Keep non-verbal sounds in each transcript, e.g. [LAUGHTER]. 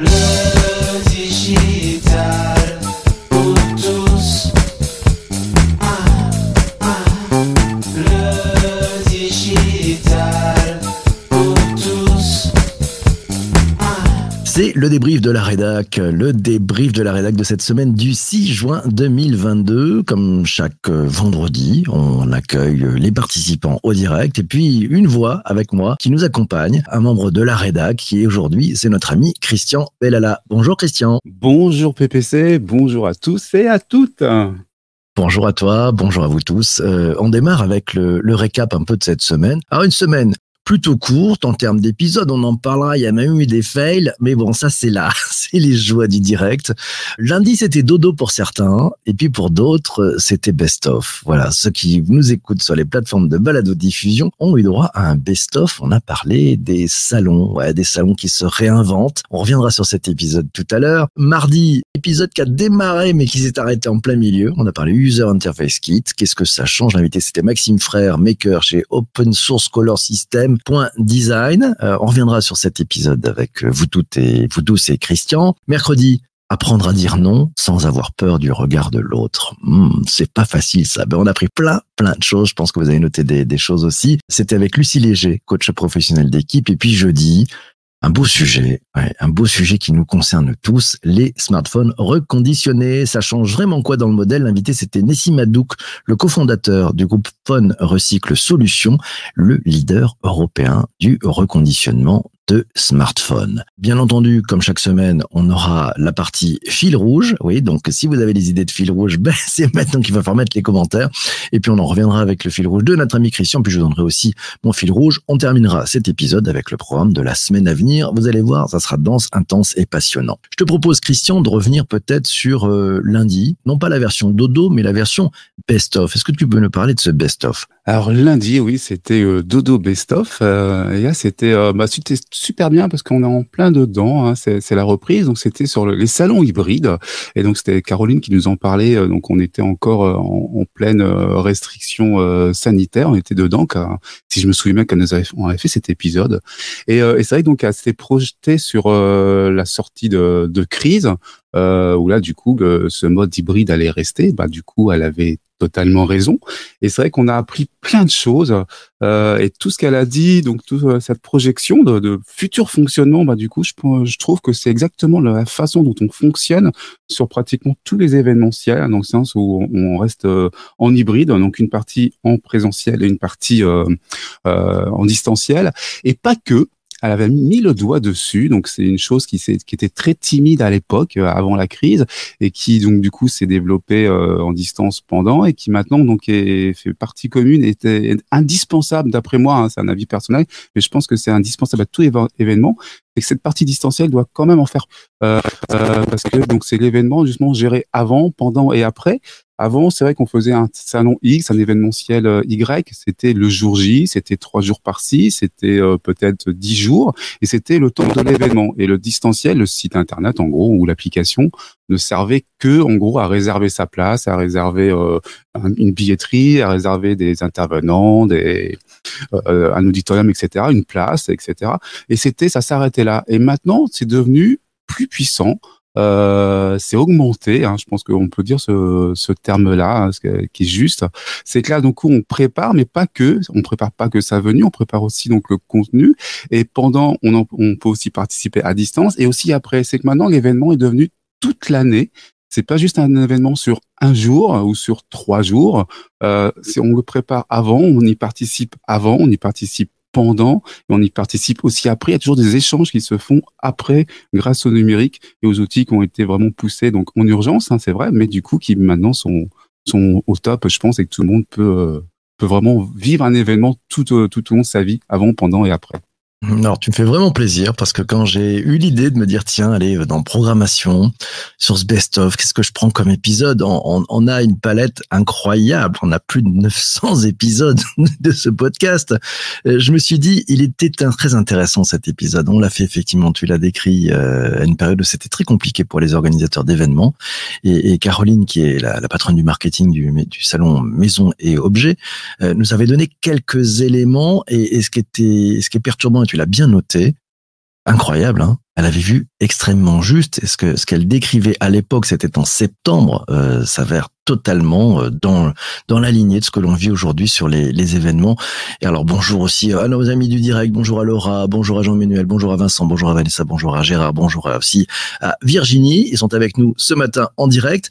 Le débrief de la rédac, le débrief de la rédac de cette semaine du 6 juin 2022. Comme chaque euh, vendredi, on accueille les participants au direct et puis une voix avec moi qui nous accompagne, un membre de la rédac qui est aujourd'hui, c'est notre ami Christian Bellala. Bonjour Christian. Bonjour PPC, bonjour à tous et à toutes. Bonjour à toi, bonjour à vous tous. Euh, on démarre avec le, le récap un peu de cette semaine. Alors une semaine plutôt courte en termes d'épisodes, on en parlera, il y a même eu des fails, mais bon, ça c'est là, [LAUGHS] c'est les joies du direct. Lundi c'était dodo pour certains, et puis pour d'autres c'était best-of. Voilà, ceux qui nous écoutent sur les plateformes de balado-diffusion ont eu droit à un best-of. On a parlé des salons, ouais, des salons qui se réinventent. On reviendra sur cet épisode tout à l'heure. Mardi, épisode qui a démarré mais qui s'est arrêté en plein milieu. On a parlé User Interface Kit. Qu'est-ce que ça change? L'invité c'était Maxime Frère, maker chez Open Source Color System. Point design. Euh, on reviendra sur cet épisode avec vous toutes et vous tous et Christian. Mercredi, apprendre à dire non sans avoir peur du regard de l'autre. Hmm, c'est pas facile ça. Ben, on a pris plein, plein de choses. Je pense que vous avez noté des, des choses aussi. C'était avec Lucie Léger, coach professionnel d'équipe. Et puis jeudi, un beau sujet, un beau sujet qui nous concerne tous, les smartphones reconditionnés. Ça change vraiment quoi dans le modèle? L'invité, c'était Nessim Madouk, le cofondateur du groupe Phone Recycle Solutions, le leader européen du reconditionnement de smartphones. Bien entendu, comme chaque semaine, on aura la partie fil rouge. Oui, donc si vous avez des idées de fil rouge, [LAUGHS] ben, c'est maintenant qu'il va falloir mettre les commentaires. Et puis on en reviendra avec le fil rouge de notre ami Christian. Puis je vous donnerai aussi mon fil rouge. On terminera cet épisode avec le programme de la semaine à venir. Vous allez voir, ça sera dense, intense et passionnant. Je te propose, Christian, de revenir peut-être sur euh, lundi. Non pas la version dodo, mais la version best-of. Est-ce que tu peux nous parler de ce best-of? Alors lundi, oui, c'était euh, Dodo Best of. Euh, et là, c'était euh, bah, super bien parce qu'on est en plein dedans. Hein, c'est la reprise, donc c'était sur le- les salons hybrides. Et donc c'était Caroline qui nous en parlait. euh, donc on était encore euh, en, pleine euh, restriction sanitaire. On était dedans. Car, si je me souviens bien qu'elle nous avait, on avait fait cet épisode. Et, euh, et c'est vrai donc elle s'était projetée sur euh, la sortie de, de crise. Euh, où là, du coup, euh, ce mode hybride allait rester. Bah, du coup, elle avait totalement raison. Et c'est vrai qu'on a appris plein de choses. Euh, et tout ce qu'elle a dit, donc toute euh, cette projection de, de futur fonctionnement, bah, du coup, je, je trouve que c'est exactement la façon dont on fonctionne sur pratiquement tous les événementiels, dans le sens où on, reste euh, en hybride, donc une partie en présentiel et une partie en distanciel. Et pas que, elle avait mis le doigt dessus, donc c'est une chose qui, qui était très timide à l'époque, euh, avant la crise, et qui donc du coup s'est développée euh, en distance pendant, et qui maintenant donc est, fait partie commune, était indispensable d'après moi, hein, c'est un avis personnel, mais je pense que c'est indispensable à tout événement, et que cette partie distancielle doit quand même en faire, euh, euh, parce que donc c'est l'événement justement géré avant, pendant et après. Avant, c'est vrai qu'on faisait un salon X, un événementiel euh, Y, c'était le jour J, c'était trois jours par-ci, c'était euh, peut-être dix jours, et c'était le temps de l'événement. Et le distanciel, le site internet en gros, ou l'application, ne servait que en gros à réserver sa place, à réserver euh, un- une billetterie, à réserver des intervenants, un auditorium, etc., une place, etc. Et c'était, ça s'arrêtait là. Et maintenant, c'est devenu plus puissant. Euh, c'est augmenté, hein, je pense qu'on peut dire ce, ce terme-là, hein, ce qui est juste. C'est que là, donc, on prépare, mais pas que. On prépare pas que sa venue, on prépare aussi donc le contenu. Et pendant, on, en- on peut aussi participer à distance. Et aussi après, c'est que maintenant l'événement est devenu toute l'année. C'est pas juste un événement sur un jour ou sur trois jours. Euh, on le prépare avant, on y participe avant, on y participe pendant et on y participe aussi après. Il y a toujours des échanges qui se font après grâce au numérique et aux outils qui ont été vraiment poussés donc en urgence, hein, c'est vrai, mais du coup qui maintenant sont sont au top, je pense, et que tout le monde peut euh, peut vraiment vivre un événement tout au, tout au long de sa vie, avant, pendant et après. Alors, tu me fais vraiment plaisir parce que quand j'ai eu l'idée de me dire, tiens, allez, dans programmation, sur ce best-of, qu'est-ce que je prends comme épisode on, on- on a une palette incroyable. On a plus de 900 [LAUGHS] épisodes [LAUGHS] de ce podcast. Euh, Je me suis dit, il était très intéressant cet épisode. On l'a fait effectivement, tu l'as décrit euh, à une période où c'était très compliqué pour les organisateurs d'événements. Et, et Caroline, qui est la, la patronne du marketing du, du salon Maison et Objets, euh, nous avait donné quelques éléments et, et ce qui était, ce qui est perturbant, tu l'as bien noté, incroyable, hein elle avait vu extrêmement juste. Et ce que ce qu'elle décrivait à l'époque, c'était en septembre, euh, s'avère totalement euh, dans dans la lignée de ce que l'on vit aujourd'hui sur les, les événements. Et alors bonjour aussi à nos amis du direct, bonjour à Laura, bonjour à Jean-Manuel, bonjour à Vincent, bonjour à Vanessa, bonjour à Gérard, bonjour aussi à Virginie. Ils sont avec nous ce matin en direct.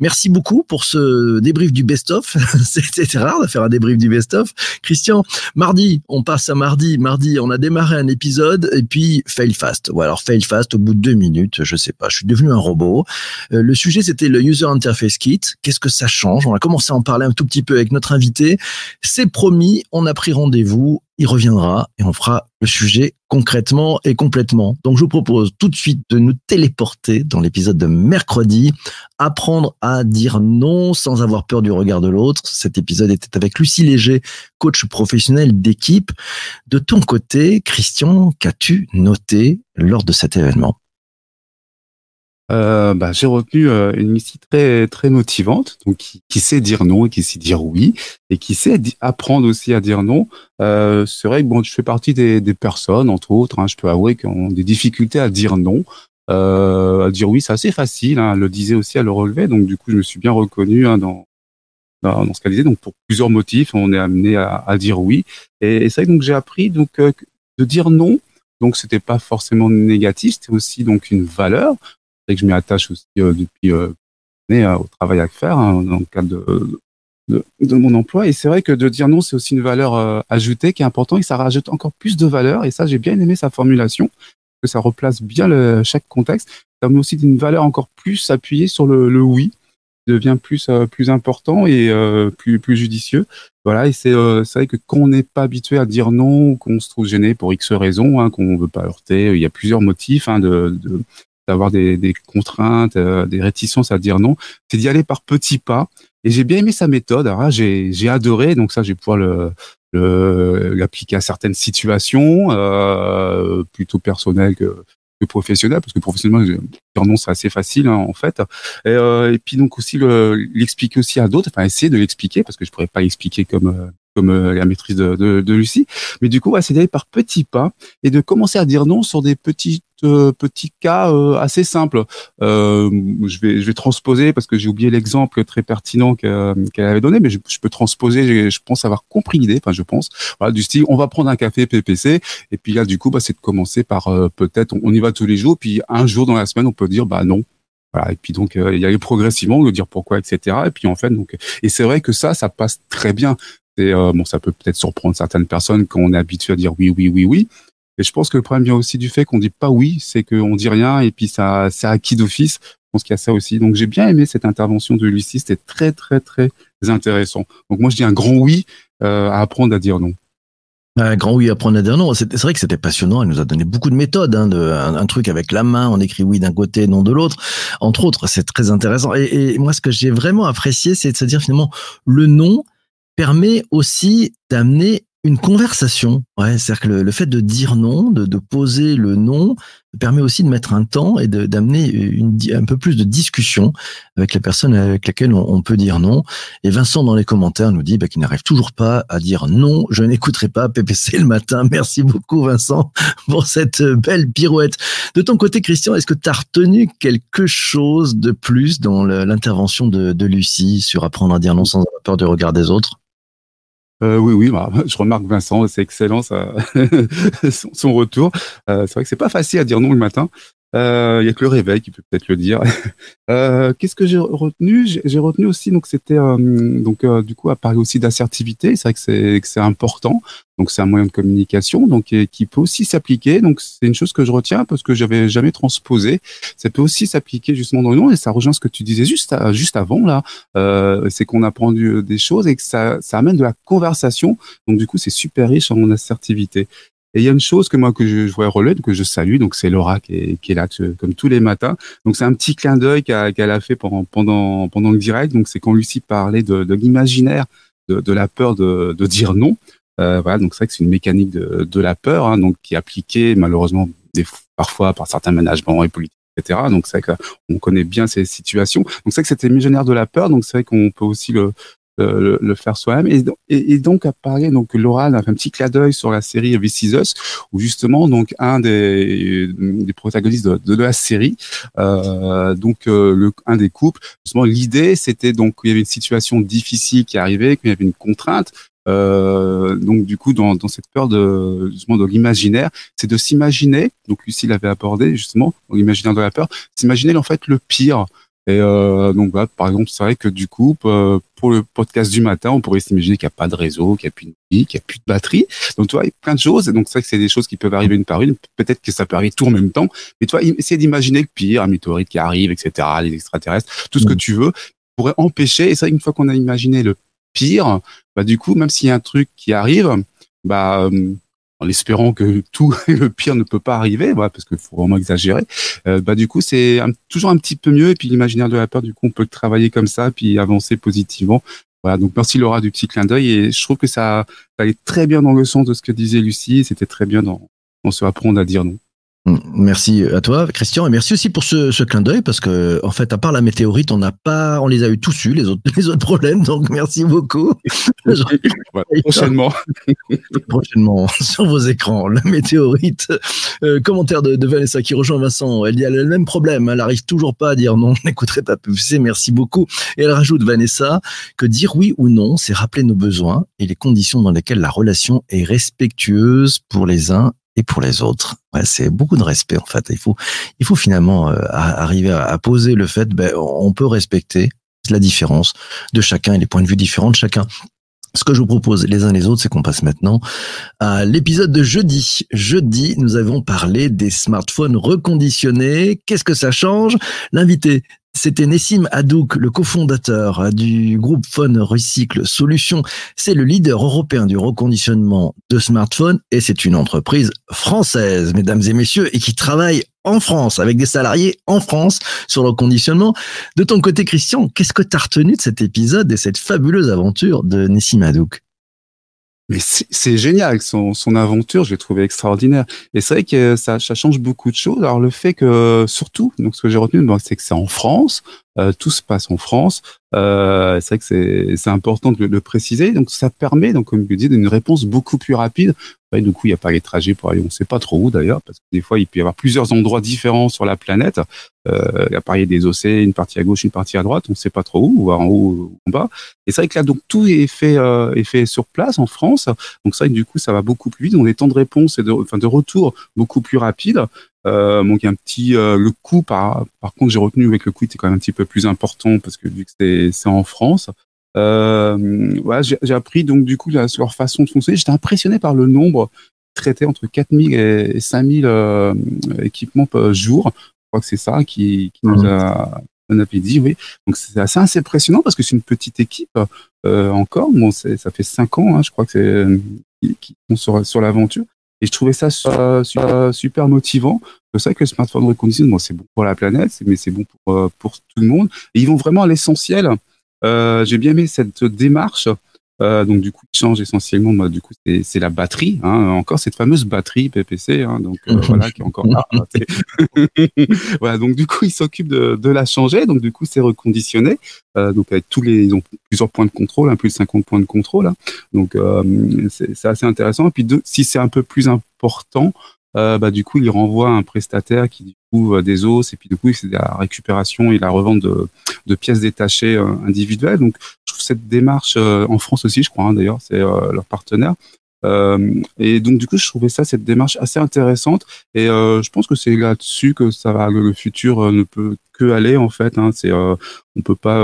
Merci beaucoup pour ce débrief du best-of. [LAUGHS] C'était rare de faire un débrief du best-of. Christian, mardi, on passe à mardi. Mardi, on a démarré un épisode et puis fail fast. Ou fail fast au bout de deux minutes, je sais pas, je suis devenu un robot. Euh, le sujet, c'était le User Interface Kit. Qu'est-ce que ça change? On a commencé à en parler un tout petit peu avec notre invité. C'est promis, on a pris rendez-vous. Il reviendra et on fera le sujet concrètement et complètement. Donc je vous propose tout de suite de nous téléporter dans l'épisode de mercredi, apprendre à dire non sans avoir peur du regard de l'autre. Cet épisode était avec Lucie Léger, coach professionnel d'équipe. De ton côté, Christian, qu'as-tu noté lors de cet événement? Euh, bah, j'ai retenu euh, une Lucie très très motivante, donc qui, qui, sait dire non et qui sait dire oui, et qui sait apprendre aussi à dire non. Euh, c'est vrai que bon, je fais partie des, des personnes, entre autres, hein, je peux avouer, qui ont des difficultés à dire non. Euh, à dire oui, c'est assez facile. Hein, elle le disait aussi à le relever, donc du coup, je me suis bien reconnu hein, dans, dans, ce qu'elle disait. Donc pour plusieurs motifs, on est amené à, à dire oui. Et, et c'est vrai que donc j'ai appris donc euh, de dire non. Donc c'était pas forcément négatif, c'était aussi donc une valeur c'est que je m'y attache aussi euh, depuis euh, euh, au travail à faire hein, dans le cadre de, mon emploi. Et c'est vrai que de dire non, c'est aussi une valeur ajoutée qui est importante et ça rajoute encore plus de valeur. Et ça, j'ai bien aimé sa formulation, que ça replace bien chaque contexte. Ça met aussi une valeur encore plus appuyée sur le, le oui, devient plus plus important et plus plus judicieux. Voilà, et c'est vrai que quand on n'est pas habitué à dire non, qu'on se trouve gêné pour X raisons, hein, qu'on veut pas heurter, il y a plusieurs motifs hein, de d'avoir des, des, contraintes, euh, des réticences à dire non, c'est d'y aller par petits pas. Et j'ai bien aimé sa méthode. Alors j'ai, j'ai adoré, donc ça, j'ai pouvoir le, le, l'appliquer à certaines situations, euh, plutôt personnelles que, que professionnelles, parce que professionnellement, dire non, c'est assez facile hein, en fait. Et, euh, puis donc aussi le, l'expliquer aussi à d'autres, enfin essayer de l'expliquer, parce que je pourrais pas l'expliquer comme comme euh, la maîtrise de, de, de, Lucie. Mais du coup, ouais, c'est d'aller par petits pas et de commencer à dire non sur des petits euh, petits cas euh, assez simples. Euh, je vais je vais transposer parce que j'ai oublié l'exemple très pertinent qu'elle avait donné, mais je, je peux transposer. Je pense avoir compris l'idée. Enfin, je pense. Voilà, du style, on va prendre un café PPC et puis là, du coup, bah, c'est de commencer par peut-être on, y va tous les jours, puis un jour dans la semaine, on peut dire bah non, voilà, et puis donc il y a eu progressivement de dire pourquoi, etc. Et puis en fait donc et c'est vrai que ça, ça passe très bien. Et euh, bon, ça peut peut-être surprendre certaines personnes quand on est habitué à dire oui, oui, oui, oui. Et je pense que le problème vient aussi du fait qu'on dit pas oui, c'est qu'on dit rien et puis ça, c'est acquis d'office. Je pense qu'il y a ça aussi. Donc j'ai bien aimé cette intervention de Lucie, c'était très, très, très intéressant. Donc moi je dis un grand oui euh, à apprendre à dire non. Un grand oui à apprendre à dire non. C'est vrai que c'était passionnant. Elle nous a donné beaucoup de méthodes. Hein, un, truc avec la main, on écrit oui d'un côté, non de l'autre. Entre autres, c'est très intéressant. Et moi, ce que j'ai vraiment apprécié, c'est de se dire finalement le non permet aussi d'amener une conversation. Ouais, c'est-à-dire que le, fait de dire non, de, de, poser le non, permet aussi de mettre un temps et d'amener un peu plus de discussion avec la personne avec laquelle on, on peut dire non. Et Vincent, dans les commentaires, nous dit bah, qu'il n'arrive toujours pas à dire non, je n'écouterai pas PPC le matin. [LAUGHS] Merci beaucoup, Vincent, pour cette belle pirouette. De ton côté, Christian, est-ce que tu as retenu quelque chose de plus dans l'intervention de, de Lucie sur apprendre à dire non sans avoir peur du regard des autres? Euh, oui, oui, bah, [LAUGHS] je remarque Vincent, c'est excellent ça, [LAUGHS] son, retour. Euh, c'est vrai que c'est pas facile à dire non le matin. Euh, il y a que le réveil qui peut peut-être le dire. [LAUGHS] Euh, qu'est-ce que j'ai retenu? J'ai retenu aussi donc c'était euh, donc euh, du coup à parler aussi d'assertivité. C'est vrai que c'est important. Donc c'est un moyen de communication donc qui peut aussi s'appliquer. Donc c'est une chose que je retiens parce que j'avais jamais transposé. Ça peut aussi s'appliquer justement dans le nom et ça rejoint ce que tu disais juste juste avant là. c'est qu'on apprend des choses et que ça amène de la conversation. Donc du coup c'est super riche en assertivité. Et il y a une chose que moi que je, je voudrais relever, que je salue, donc c'est Laura qui est, là comme tous les matins. Donc c'est un petit clin d'œil qu'elle a fait pendant pendant le direct. Donc c'est quand Lucie parlait de, de l'imaginaire, de, la peur de, dire non. Euh, voilà, donc c'est vrai que c'est une mécanique de, la peur, hein, donc qui est appliquée malheureusement parfois par certains managements et politiques etc. Donc c'est vrai qu'on connaît bien ces situations. Donc c'est vrai que c'était imaginaire de la peur. Donc c'est vrai qu'on peut aussi le, le, le faire soi-même. Et, donc- et, et donc apparaît donc Laura a fait un petit clin d'œil sur la série This Is Us, où justement donc un des, des protagonistes de, de la série, euh, donc euh, le, un des couples, justement l'idée c'était donc qu'il y avait une situation difficile qui arrivait, qu'il y avait une contrainte. Euh, donc du coup dans, dans cette peur de justement de l'imaginaire, c'est de s'imaginer. Donc Lucie l'avait abordé justement l'imaginaire de la peur, s'imaginer en fait le pire. Et euh, donc voilà, par exemple, c'est vrai que du coup, euh, pour le podcast du matin, on pourrait s'imaginer qu'il n'y a pas de réseau, qu'il n'y a plus de vie, qu'il n'y a plus de batterie. Donc tu vois, il y a plein de choses. Et donc c'est vrai que c'est des choses qui peuvent arriver une par une. Peut-être que ça peut arriver tout en même temps. Mais tu vois, essayer d'imaginer le pire, un météorite qui arrive, etc., les extraterrestres, tout ce que Mm. tu veux, pourrait empêcher. Et c'est vrai qu'une fois qu'on a imaginé le pire, bah du coup, même s'il y a un truc qui arrive, bah en espérant que tout [LAUGHS] le pire ne peut pas arriver, voilà, parce qu'il faut vraiment exagérer. Euh, bah du coup, c'est toujours un petit peu mieux. Et puis l'imaginaire de la peur, du coup, on peut le travailler comme ça, puis avancer positivement. Voilà, donc merci Laura du petit clin d'œil. Et je trouve que ça, ça allait très bien dans le sens de ce que disait Lucie. C'était très bien dans, dans ce apprendre à dire non. Merci à toi, Christian, et merci aussi pour ce, ce clin d'œil parce que, en fait, à part la météorite, on n'a pas, on les a eu tous eu les autres, [LAUGHS] les autres problèmes. Donc, merci beaucoup. [LAUGHS] Prochainement. [LAUGHS] Prochainement sur vos écrans, la météorite. Euh, commentaire de, de Vanessa qui rejoint Vincent. Elle dit elle a le même problème. Elle arrive toujours pas à dire non. N'écouterai pas PVC. Merci beaucoup. Et elle rajoute Vanessa que dire oui ou non, c'est rappeler nos besoins et les conditions dans lesquelles la relation est respectueuse pour les uns et pour les autres. C'est beaucoup de respect en fait. Il faut, il faut finalement euh, arriver à, à poser le fait, ben, on peut respecter la différence de chacun et les points de vue différents de chacun. Ce que je vous propose les uns les autres, c'est qu'on passe maintenant à l'épisode de jeudi. Jeudi, nous avons parlé des smartphones reconditionnés. Qu'est-ce que ça change? L'invité, c'était Nessim Hadouk, le cofondateur du groupe Phone Recycle Solutions. C'est le leader européen du reconditionnement de smartphones et c'est une entreprise française, mesdames et messieurs, et qui travaille en France, avec des salariés en France sur le reconditionnement. De ton côté, Christian, qu'est-ce que tu as retenu de cet épisode et cette fabuleuse aventure de Nessim Hadouk? Mais c'est génial, son, son aventure, je l'ai trouvé extraordinaire. Et c'est vrai que ça, ça change beaucoup de choses. Alors le fait que, surtout, donc ce que j'ai retenu, c'est que c'est en France, euh, tout se passe en France. Euh, c'est vrai que c'est important de le, préciser. Donc ça permet, donc comme je dis, une réponse beaucoup plus rapide. Ouais, du coup, il n'y a pas les trajets pour aller, on ne sait pas trop où d'ailleurs, parce que des fois, il peut y avoir plusieurs endroits différents sur la planète. Euh, la partie des océans, une partie à gauche, une partie à droite, on ne sait pas trop où, ou en haut ou en bas. Et c'est vrai que là, donc tout est fait, euh, est fait sur place en France. Donc que du coup, ça va beaucoup plus vite. On a des temps de réponse et de, enfin, de retour beaucoup plus rapides. Euh, donc il y a un petit euh, le coût par par contre j'ai retenu avec le coût était quand même un petit peu plus important parce que vu que c'est c'est en France. Euh, voilà, j'ai appris donc du coup la, sur leur façon de fonctionner. J'étais impressionné par le nombre traité entre 4000 et 5000 euh, équipements par jour. Je crois que c'est ça qui, qui nous a on avait dit, oui. Donc c'est assez, assez impressionnant parce que c'est une petite équipe euh, encore. Bon, ça fait cinq ans, hein, je crois que c'est qui, qui sont sur, sur l'aventure. Et je trouvais ça su- euh, super, motivant. C'est ça que le smartphone reconditionne, bon, c'est bon pour la planète, mais c'est bon pour, euh, tout le monde. Et ils vont vraiment à l'essentiel. Euh, J'ai bien aimé cette démarche. Euh, donc du coup, ils changent essentiellement. bah, du coup, c'est la batterie. Hein, encore cette fameuse batterie PPC. Hein, donc euh, [LAUGHS] voilà, qui est encore là. [LAUGHS] voilà. Donc du coup, ils s'occupent de, de la changer. Donc du coup, c'est reconditionné. Euh, donc avec tous les, ils ont plusieurs points de contrôle, hein, plus de 50 points de contrôle. hein. Donc c'est c'est assez intéressant. Et puis deux, si c'est un peu plus important, euh, bah, du coup, il renvoie un prestataire qui du coup euh, des os et puis du coup, c'est la récupération et la revente de, pièces détachées euh, individuelles. Donc, je trouve cette démarche en France aussi, je crois hein, d'ailleurs, c'est leur partenaire. Et donc, du coup, je trouvais ça cette démarche assez intéressante. Et je pense que c'est là-dessus que ça va, le, futur ne peut que aller en fait. Hein, c'est, on peut pas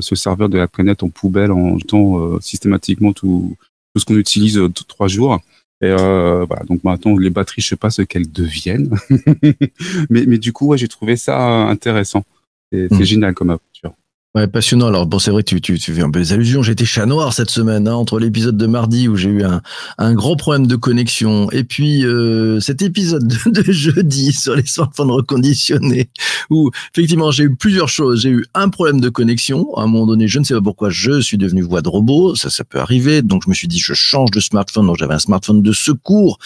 se servir de la planète en poubelle en jetant systématiquement tout, tout ce qu'on utilise trois jours. Et euh, voilà, donc maintenant les batteries, je sais pas ce qu'elles deviennent, [LAUGHS] mais mais du coup, ouais, j'ai trouvé ça intéressant. C'est c'est Mm. génial comme aventure. Ouais, passionnant. Alors bon, c'est vrai, tu, tu, tu fais un peu des allusions. J'étais chat noir cette semaine, hein, entre l'épisode de mardi où j'ai eu un, un gros problème de connexion et puis euh, cet épisode de, jeudi sur les smartphones reconditionnés où effectivement j'ai eu plusieurs choses. J'ai eu un problème de connexion. À un moment donné, je ne sais pas pourquoi, je suis devenu voix de robot. Ça, ça peut arriver. Donc je me suis dit, je change de smartphone. Donc j'avais un smartphone de secours.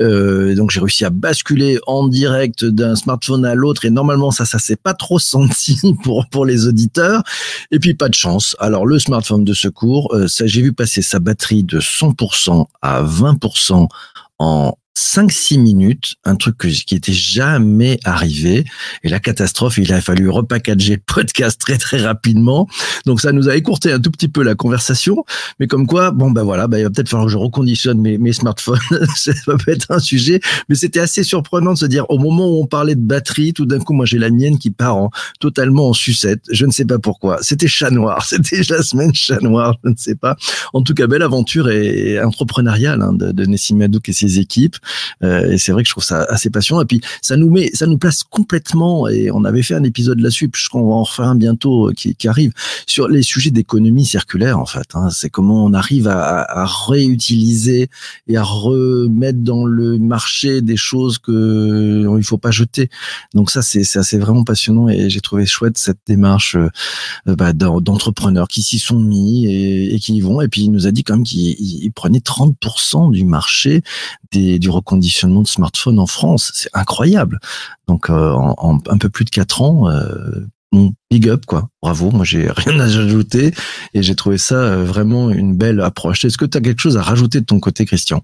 Euh, donc j'ai réussi à basculer en direct d'un smartphone à l'autre et normalement ça, ça s'est pas trop [LAUGHS] senti pour pour les auditeurs. Et puis pas de chance. Alors le smartphone de secours, euh, ça j'ai vu passer sa batterie de 100% à 20% en 5-6 minutes, un truc qui était jamais arrivé. Et la catastrophe, il a fallu repackager le podcast très très rapidement. Donc ça nous a écourté un tout petit peu la conversation. Mais comme quoi, bon ben voilà, ben, il va peut-être falloir que je reconditionne mes, mes smartphones. [LAUGHS] ça peut être un sujet. Mais c'était assez surprenant de se dire, au moment où on parlait de batterie, tout d'un coup, moi j'ai la mienne qui part en, totalement en sucette. Je ne sais pas pourquoi. C'était chat noir. [LAUGHS] C'était la semaine chat noir. Je ne sais pas. En tout cas, belle aventure et, entrepreneuriale hein, de, de Nessim Madouk et ses équipes. Euh, et c'est vrai que je trouve ça assez passionnant. Et puis ça nous met, ça nous place complètement. Et on avait fait un épisode là-dessus. Je crois qu'on va en refaire un bientôt euh, qui, qui arrive sur les sujets d'économie circulaire. En fait, hein. c'est comment on arrive à, à, réutiliser et à remettre dans le marché des choses que il faut pas jeter. Donc ça, c'est c'est vraiment passionnant et j'ai trouvé chouette cette démarche euh, bah, d'entrepreneurs qui s'y sont mis et, et, qui y vont. Et puis il nous a dit quand même qu'il prenait 30% du marché des, du reconditionnement de smartphones en France. C'est incroyable. Donc euh, en, un peu plus de quatre ans, euh, big up quoi. Bravo. Moi j'ai [LAUGHS] rien à ajouter et j'ai trouvé ça euh, vraiment une belle approche. Est-ce que tu as quelque chose à rajouter de ton côté, Christian?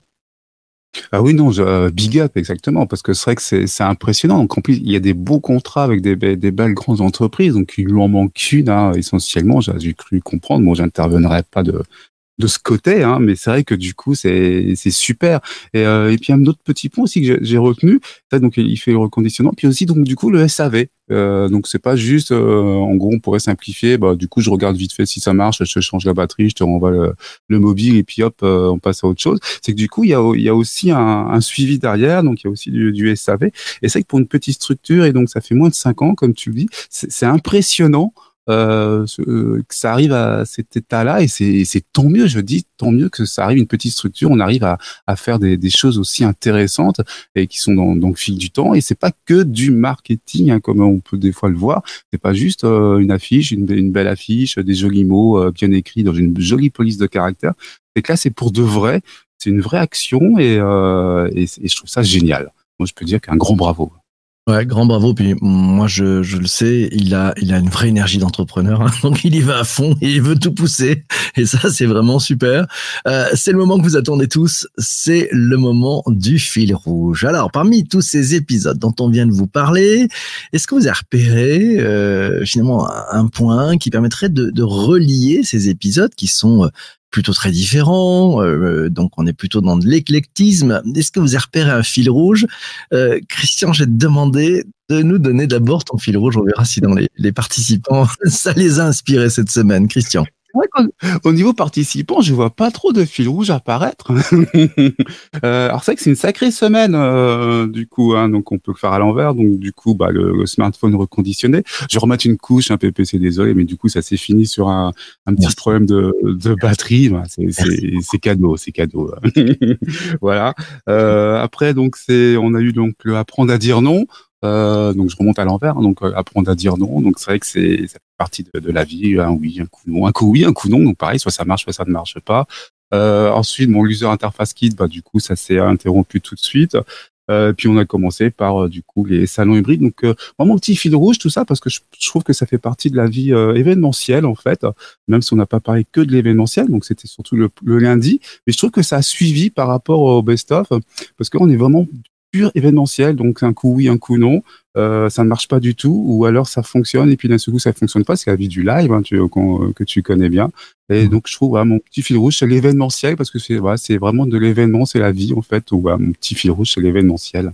Ah oui, non, big up, exactement, parce que c'est vrai que c'est impressionnant. Donc, en plus, il y a des beaux contrats avec des, belles grandes entreprises, donc il lui en manque une, hein, essentiellement, j'ai cru comprendre. Moi, j'interviendrai pas de, de ce côté, hein, mais c'est vrai que du coup c'est super. Et, euh, et puis un autre petit point aussi que j'ai retenu, ça, donc il fait le reconditionnement, puis aussi donc du coup le SAV. Euh, donc c'est pas juste, euh, en gros on pourrait simplifier, bah du coup je regarde vite fait si ça marche, je change la batterie, je te renvoie le, mobile et puis hop euh, on passe à autre chose. C'est que du coup il y a il y a aussi un, un, suivi derrière, donc il y a aussi du, du SAV. Et c'est que pour une petite structure et donc ça fait moins de cinq ans comme tu le dis, c'est impressionnant euh, que ça arrive à cet état-là et c'est tant mieux, je dis, tant mieux que ça arrive une petite structure, on arrive à, faire des, choses aussi intéressantes et qui sont dans, dans le fil du temps et c'est pas que du marketing hein, comme on peut des fois le voir, c'est pas juste euh, une affiche, une, belle affiche, des jolis mots euh, bien écrits dans une jolie police de caractère, c'est que là c'est pour de vrai, c'est une vraie action et, et, et je trouve ça génial. Moi je peux dire qu'un grand bravo. Ouais, grand bravo. Puis moi, je, je le sais, il a, il a une vraie énergie d'entrepreneur. Hein. [LAUGHS] donc il y va à fond et il veut tout pousser. Et ça, c'est vraiment super. Euh, c'est le moment que vous attendez tous. C'est le moment du fil rouge. Alors, parmi tous ces épisodes dont on vient de vous parler, est-ce que vous avez repéré euh, finalement un, point qui permettrait de, de relier ces épisodes qui sont euh, plutôt très différents. Euh, donc, on est plutôt dans de l'éclectisme. Est-ce que vous avez repéré un fil rouge? Euh, Christian, j'ai demandé de nous donner d'abord ton fil rouge. On verra si dans les participants, [LAUGHS] ça les a inspirés cette semaine. Christian. [LAUGHS] Au niveau participant, je vois pas trop de fil rouge apparaître. [LAUGHS] euh, alors c'est vrai que c'est une sacrée semaine euh, du coup, hein, donc on peut le faire à l'envers. Donc du coup, bah, le, le, smartphone reconditionné. Je remettre une couche, un PPC, désolé, mais du coup ça s'est fini sur un, un petit Merci. problème de, de batterie. Bah, c'est cadeau, c'est cadeau. [LAUGHS] voilà. Euh, après donc c'est, on a eu donc le apprendre à dire non. Euh, donc je remonte à l'envers, hein, donc euh, apprendre à dire non. Donc c'est vrai que c'est ça fait partie de, la vie, un oui, un coup non, un coup oui, un coup non. Donc pareil, soit ça marche, soit ça ne marche pas. Euh, ensuite, mon user interface kit, bah du coup ça s'est interrompu tout de suite. Euh, puis on a commencé par euh, du coup les salons hybrides. Donc euh, vraiment petit fil rouge tout ça parce que je, je, trouve que ça fait partie de la vie événementielle en fait, même si on n'a pas parlé que de l'événementiel. Donc c'était surtout le, le, lundi, mais je trouve que ça a suivi par rapport au best of parce qu'on est vraiment pur événementiel, donc un coup oui, un coup non, euh, ça ne marche pas du tout, ou alors ça fonctionne et puis d'un seul coup ça fonctionne pas, c'est la vie du live hein, tu, que tu connais bien. Et mmh. donc je trouve voilà, mon petit fil rouge c'est l'événementiel parce que c'est vraiment de l'événement, c'est la vie en fait. Ou mon petit fil rouge c'est l'événementiel.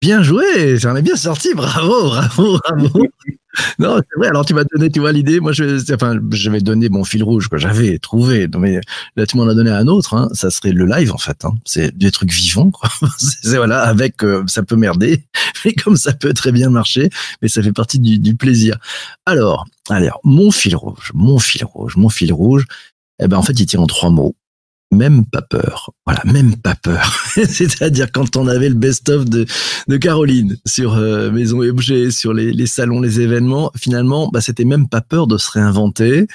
Bien joué, j'en ai bien sorti, bravo, bravo, bravo. [LAUGHS] non, c'est vrai. Alors tu m'as donné, tu vois l'idée. Moi, je, enfin, je vais donner mon fil rouge que j'avais trouvé. Non, mais là, tu m'en as donné un autre. Hein. Ça serait le live en fait. Hein. C'est des trucs vivants. [LAUGHS] c'est voilà, avec euh, ça peut merder, [LAUGHS] mais comme ça peut très bien marcher, mais ça fait partie du, du plaisir. Alors, alors, mon fil rouge, mon fil rouge, mon fil rouge. Eh ben, en fait, il tient en trois mots même pas peur. Voilà, même pas peur. [LAUGHS] C'est-à-dire quand on avait le best-of de, de Caroline sur euh, Maison et Objet, sur les, les, salons, les événements, finalement, bah, c'était même pas peur de se réinventer.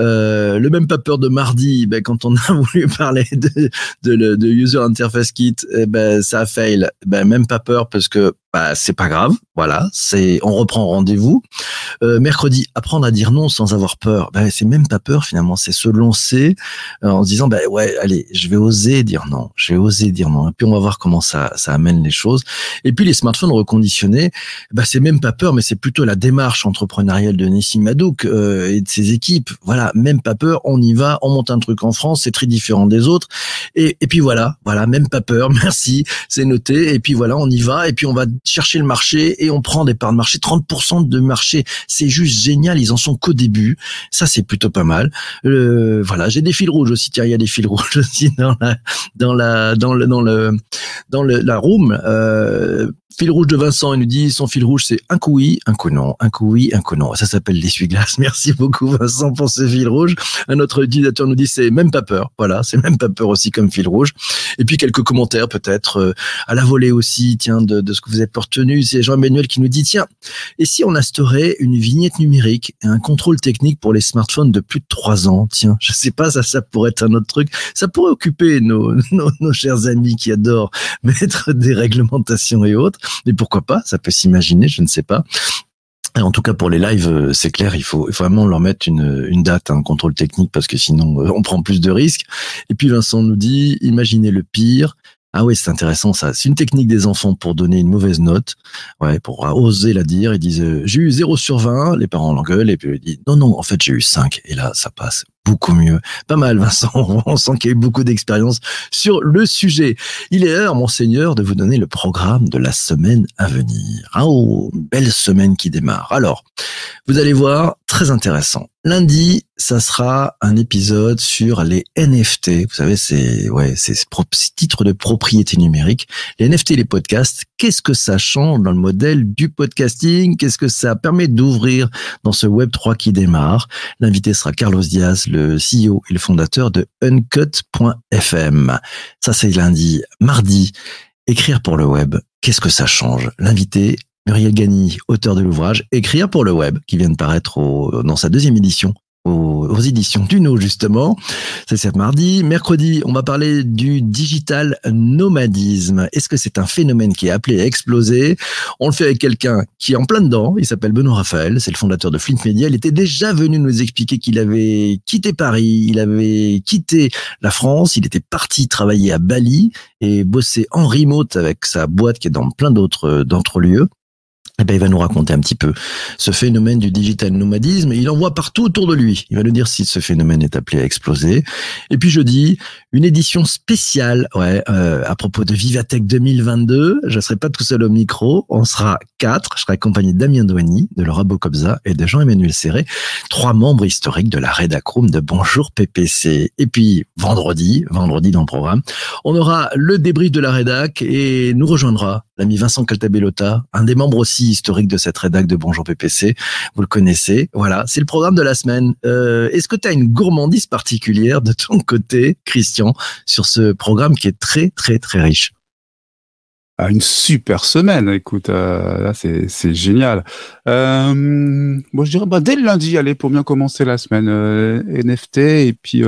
Euh, le même pas peur de mardi, bah, quand on [LAUGHS] a voulu parler de, de, de User Interface Kit, ben, ça a fail. Ben, même pas peur parce que bah, c'est pas grave. Voilà, c'est on reprend rendez-vous. Euh, mercredi, apprendre à dire non sans avoir peur. Bah, c'est même pas peur finalement, c'est se lancer euh, en se disant bah ouais, allez, je vais oser dire non, je vais oser dire non. Et puis on va voir comment ça ça amène les choses. Et puis les smartphones reconditionnés, bah c'est même pas peur, mais c'est plutôt la démarche entrepreneuriale de Nissim Madouk euh, et de ses équipes. Voilà, même pas peur, on y va, on monte un truc en France, c'est très différent des autres. Et, et puis voilà, voilà, même pas peur, [LAUGHS] merci, c'est noté. Et puis voilà, on y va, et puis on va chercher le marché et on prend des parts de marché, 30% de marché, c'est juste génial. Ils en sont qu'au début, ça c'est plutôt pas mal. Euh, voilà, j'ai des fils rouges aussi. Tiens, il y a des fils rouges [LAUGHS] aussi dans la dans la dans le dans le dans la room. Euh, fil rouge de Vincent, il nous dit son fil rouge c'est un coup oui, un coup non, un coup oui, un coup non. Ça s'appelle l'essuie-glace. [LAUGHS] Merci beaucoup Vincent pour ce fil rouge. Un autre utilisateur nous dit c'est même pas peur. Voilà, c'est même pas peur aussi comme fil rouge. Et puis quelques commentaires peut-être euh, à la volée aussi, tiens, de, de ce que vous avez retenu. C'est Jean-Emmanuel qui nous dit tiens, et si on instaurait une vignette numérique et un contrôle technique pour les smartphones de plus de trois ans? Tiens, je sais pas, ça, ça pourrait être un autre truc. Ça pourrait occuper nos, [LAUGHS] nos, nos chers amis qui adorent [LAUGHS] mettre des réglementations et autres. Mais pourquoi pas? Ça peut s'imaginer, je ne sais pas. En tout cas, pour les lives, euh, c'est clair, il faut, il faut vraiment leur mettre une, une date, un contrôle technique, parce que sinon, euh, on prend plus de risques. Et puis Vincent nous dit, imaginez le pire. Ah oui, c'est intéressant ça. C'est une technique des enfants pour donner une mauvaise note. Ouais, pour oser la dire. Ils disent, euh, j'ai eu 0 sur 20. Les parents l'engueulent et puis ils disent, non, non, en fait, j'ai eu 5. Et là, ça passe beaucoup mieux. Pas mal, Vincent. [LAUGHS] On sent qu'il y a eu beaucoup d'expérience sur le sujet. Il est l'heure, monseigneur, de vous donner le programme de la semaine à venir. Ah, oh, belle semaine qui démarre. Alors, vous allez voir, très intéressant. Lundi, ça sera un épisode sur les NFT. Vous savez, c'est ouais, c'est ce pro- ce titre de propriété numérique. Les NFT, les podcasts. Qu'est-ce que ça change dans le modèle du podcasting? Qu'est-ce que ça permet d'ouvrir dans ce Web 3 qui démarre? L'invité sera Carlos Diaz, le CEO et le fondateur de Uncut.fm. Ça, c'est lundi. Mardi, écrire pour le web. Qu'est-ce que ça change? L'invité, Muriel Gagny, auteur de l'ouvrage Écrire pour le web, qui vient de paraître au- dans sa deuxième édition aux, éditions Duno, justement. C'est ce mardi. Mercredi, on va parler du digital nomadisme. Est-ce que c'est un phénomène qui est appelé à exploser? On le fait avec quelqu'un qui est en plein dedans. Il s'appelle Benoît Raphaël. C'est le fondateur de Flint Media. Il était déjà venu nous expliquer qu'il avait quitté Paris. Il avait quitté la France. Il était parti travailler à Bali et bosser en remote avec sa boîte qui est dans plein d'autres, d'autres lieux. Eh ben, il va nous raconter un petit peu ce phénomène du digital nomadisme. Il en voit partout autour de lui. Il va nous dire si ce phénomène est appelé à exploser. Et puis jeudi, une édition spéciale, ouais, euh, à propos de Vivatech 2022. Je serai pas tout seul au micro. On sera quatre. Je serai accompagné Damien Douani, de Laura Bocobza et de Jean-Emmanuel Serré, trois membres historiques de la Redacroom de Bonjour PPC. Et puis vendredi, vendredi dans le programme, on aura le débrief de la rédac et nous rejoindra l'ami Vincent Caltabellota, un des membres aussi historiques de cette rédac de Bonjour PPC. Vous le connaissez. Voilà, c'est le programme de la semaine. Euh, Est-ce que tu as une gourmandise particulière de ton côté, Christian, sur ce programme qui est très, très, très riche? Ah, une super semaine, écoute, euh, c'est génial. Euh, bon, je dirais bah, dès le lundi, allez, pour bien commencer la semaine, euh, NFT et puis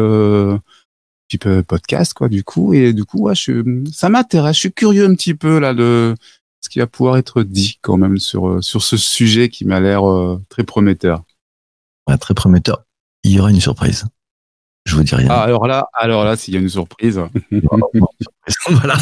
puis peu- podcast quoi, du coup et du coup, ouais, je, ça m'intéresse. Je suis curieux un petit peu là de ce qui va pouvoir être dit quand même sur euh, sur ce sujet qui m'a l'air euh, très prometteur. Ouais, Très prometteur. Il y aura une surprise. Je vous dis rien. Ah, alors là, alors là, s'il y a une surprise, [LAUGHS] [LAUGHS] voilà,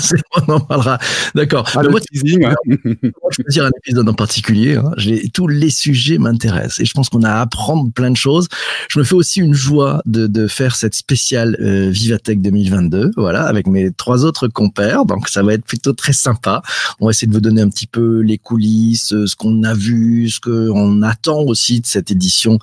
on en parlera. D'accord. ah, moi, hein. [LAUGHS] Moi, je peux dire un épisode en particulier. Hein. Tous les sujets m'intéressent et je pense qu'on a à apprendre plein de choses. Je me fais aussi une joie de, de faire cette spéciale euh, Vivatech 2022, voilà, avec mes trois autres compères. Donc ça va être plutôt très sympa. On va essayer de vous donner un petit peu les coulisses, euh, ce qu'on a vu, ce qu'on attend aussi de cette édition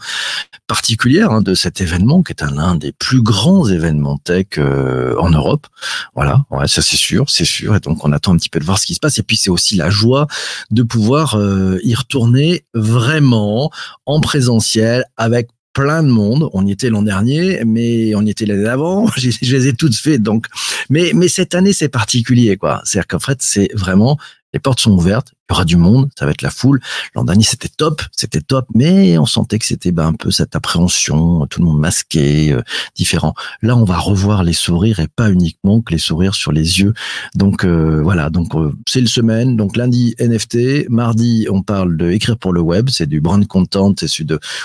particulière hein, de cet événement qui est un des plus grands événements tech euh, en Europe. Voilà, ouais, ça c'est sûr, c'est sûr. Et donc on attend un petit peu de voir ce qui se passe. Et puis c'est aussi la joie de pouvoir euh, y retourner vraiment en présentiel avec plein de monde. On y était l'an dernier, mais on y était l'année d'avant. [LAUGHS] Je les ai toutes faites, donc. Mais, mais cette année, c'est particulier, quoi. C'est-à-dire qu'en fait, c'est vraiment Les portes sont ouvertes, il y aura du monde, ça va être la foule. L'an dernier, c'était top, c'était top, mais on sentait que c'était ben, un peu cette appréhension, tout le monde masqué, euh, différent. Là, on va revoir les sourires et pas uniquement que les sourires sur les yeux. Donc euh, voilà, donc euh, c'est le semaine. Donc lundi NFT, mardi on parle de écrire pour le web, c'est du brand content, c'est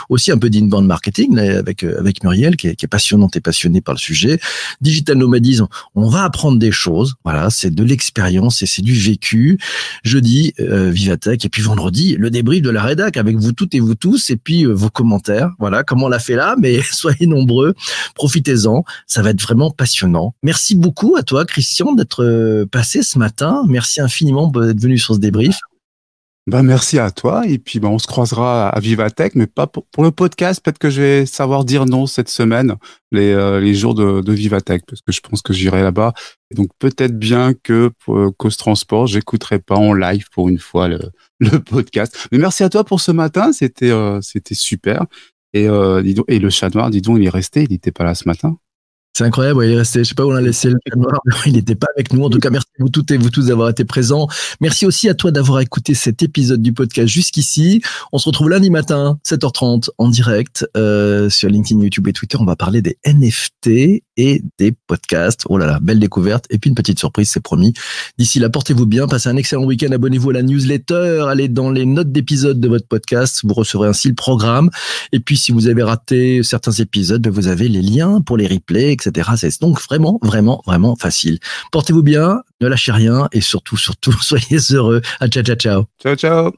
aussi un peu d'inbound marketing là, avec avec Muriel qui est, qui est passionnante et passionnée par le sujet. Digital nomadisme, on va apprendre des choses. Voilà, c'est de l'expérience et c'est du vécu. Jeudi, euh, Vivatech. Et puis vendredi, le débrief de la rédac avec vous toutes et vous tous. Et puis euh, vos commentaires. Voilà, comment on l'a fait là. [LAUGHS] Mais soyez nombreux. Profitez-en. Ça va être vraiment passionnant. Merci beaucoup à toi, Christian, d'être euh, passé ce matin. Merci infiniment d'être venu sur ce débrief. Ben, merci à toi. Et puis, ben, on se croisera à Vivatech, mais pas pour, pour le podcast. Peut-être que je vais savoir dire non cette semaine, les, euh, les jours de, de Vivatech, parce que je pense que j'irai là-bas. Donc, peut-être bien que euh, Cause Transport, j'écouterai pas en live pour une fois le, [LAUGHS] le podcast. Mais merci à toi pour ce matin. C'était, euh, super. Et, euh, dis donc, et le chat noir, dis donc, il est resté. Il n'était pas là ce matin. C'est incroyable, ouais, il est resté, je sais pas où on a laissé le noir, il n'était pas avec nous. En tout cas, merci à vous toutes et vous tous d'avoir été présents. Merci aussi à toi d'avoir écouté cet épisode du podcast jusqu'ici. On se retrouve lundi matin, 7h30, en direct, euh, sur LinkedIn, YouTube et Twitter. On va parler des NFT et des podcasts. Oh là là, belle découverte. Et puis une petite surprise, c'est promis. D'ici là, portez-vous bien, passez un excellent week-end. Abonnez-vous à la newsletter, allez dans les notes d'épisode de votre podcast. Vous recevrez ainsi le programme. Et puis, si vous avez raté certains épisodes, ben, vous avez les liens pour les replays, etc. C'est donc vraiment, vraiment, vraiment facile. Portez-vous bien, ne lâchez rien et surtout, surtout, [LAUGHS] soyez heureux. Ciao, ciao, ciao. Ciao, ciao.